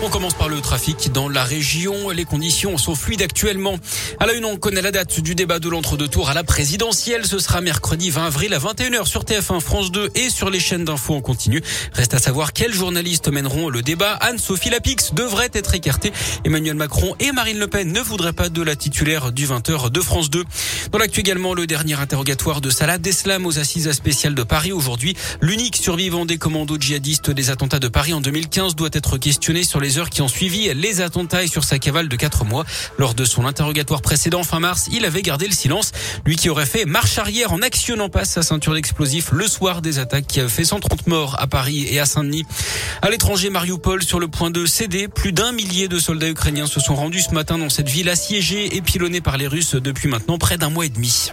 On commence par le trafic dans la région. Les conditions sont fluides actuellement. À la une, on connaît la date du débat de l'entre-deux tours à la présidentielle. Ce sera mercredi 20 avril à 21h sur TF1, France 2 et sur les chaînes d'infos en continu. Reste à savoir quels journalistes mèneront le débat. Anne-Sophie Lapix devrait être écartée. Emmanuel Macron et Marine Le Pen ne voudraient pas de la titulaire du 20h de France 2. Dans l'actu également, le dernier interrogatoire de Salah Deslam aux assises spéciales de Paris aujourd'hui. L'unique survivant des commandos djihadistes des attentats de Paris en 2015 doit être questionné sur les les heures qui ont suivi les attentats et sur sa cavale de quatre mois. Lors de son interrogatoire précédent fin mars, il avait gardé le silence. Lui qui aurait fait marche arrière en actionnant pas sa ceinture d'explosifs le soir des attaques qui avaient fait 130 morts à Paris et à Saint-Denis. À l'étranger, Mariupol sur le point de céder. Plus d'un millier de soldats ukrainiens se sont rendus ce matin dans cette ville assiégée et pilonnée par les Russes depuis maintenant près d'un mois et demi.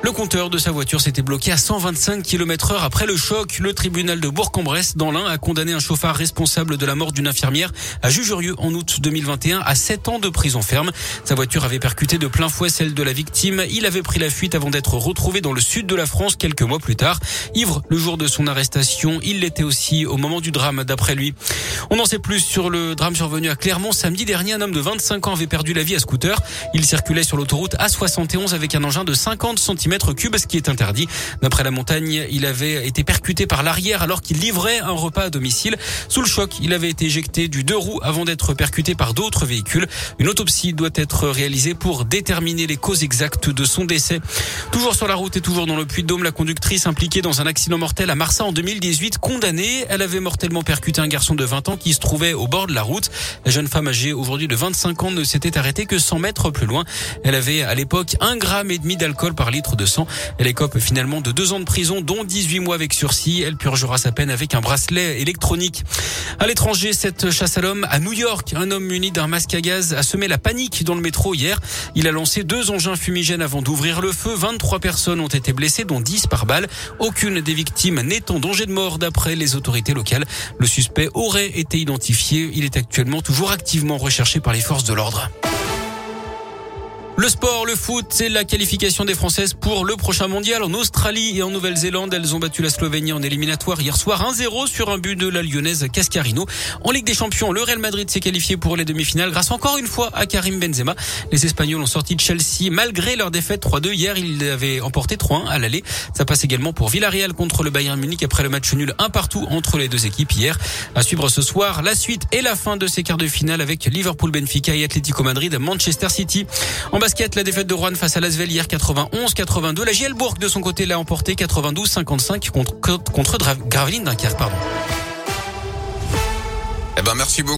Le compteur de sa voiture s'était bloqué à 125 km heure après le choc. Le tribunal de Bourg-en-Bresse, dans l'Ain, a condamné un chauffard responsable de la mort d'une infirmière à Jugerieux en août 2021 à 7 ans de prison ferme. Sa voiture avait percuté de plein fouet celle de la victime. Il avait pris la fuite avant d'être retrouvé dans le sud de la France quelques mois plus tard. Ivre, le jour de son arrestation, il l'était aussi au moment du drame d'après lui. On en sait plus sur le drame survenu à Clermont. Samedi dernier, un homme de 25 ans avait perdu la vie à scooter. Il circulait sur l'autoroute A71 avec un engin de 50 cm mètres cubes, ce qui est interdit. D'après la montagne, il avait été percuté par l'arrière alors qu'il livrait un repas à domicile. Sous le choc, il avait été éjecté du deux roues avant d'être percuté par d'autres véhicules. Une autopsie doit être réalisée pour déterminer les causes exactes de son décès. Toujours sur la route et toujours dans le Puy-de-Dôme, la conductrice impliquée dans un accident mortel à Marsa en 2018, condamnée. Elle avait mortellement percuté un garçon de 20 ans qui se trouvait au bord de la route. La jeune femme âgée aujourd'hui de 25 ans ne s'était arrêtée que 100 mètres plus loin. Elle avait à l'époque un gramme et demi d'alcool par litre de. Elle écope finalement de deux ans de prison, dont 18 mois avec sursis. Elle purgera sa peine avec un bracelet électronique. À l'étranger, cette chasse à l'homme à New York, un homme muni d'un masque à gaz a semé la panique dans le métro hier. Il a lancé deux engins fumigènes avant d'ouvrir le feu. 23 personnes ont été blessées, dont 10 par balle. Aucune des victimes n'est en danger de mort d'après les autorités locales. Le suspect aurait été identifié. Il est actuellement toujours activement recherché par les forces de l'ordre. Le sport, le foot, c'est la qualification des Françaises pour le prochain mondial en Australie et en Nouvelle-Zélande. Elles ont battu la Slovénie en éliminatoire hier soir 1-0 sur un but de la lyonnaise Cascarino. En Ligue des Champions, le Real Madrid s'est qualifié pour les demi-finales grâce encore une fois à Karim Benzema. Les Espagnols ont sorti de Chelsea malgré leur défaite 3-2 hier. Ils avaient emporté 3-1 à l'aller. Ça passe également pour Villarreal contre le Bayern Munich après le match nul un partout entre les deux équipes hier. À suivre ce soir, la suite et la fin de ces quarts de finale avec Liverpool, Benfica et Atlético Madrid, Manchester City. La défaite de Rouen face à Lasvel hier 91-82. La Gielbourg de son côté l'a emporté 92-55 contre, contre Gravelines. Eh ben, merci beaucoup.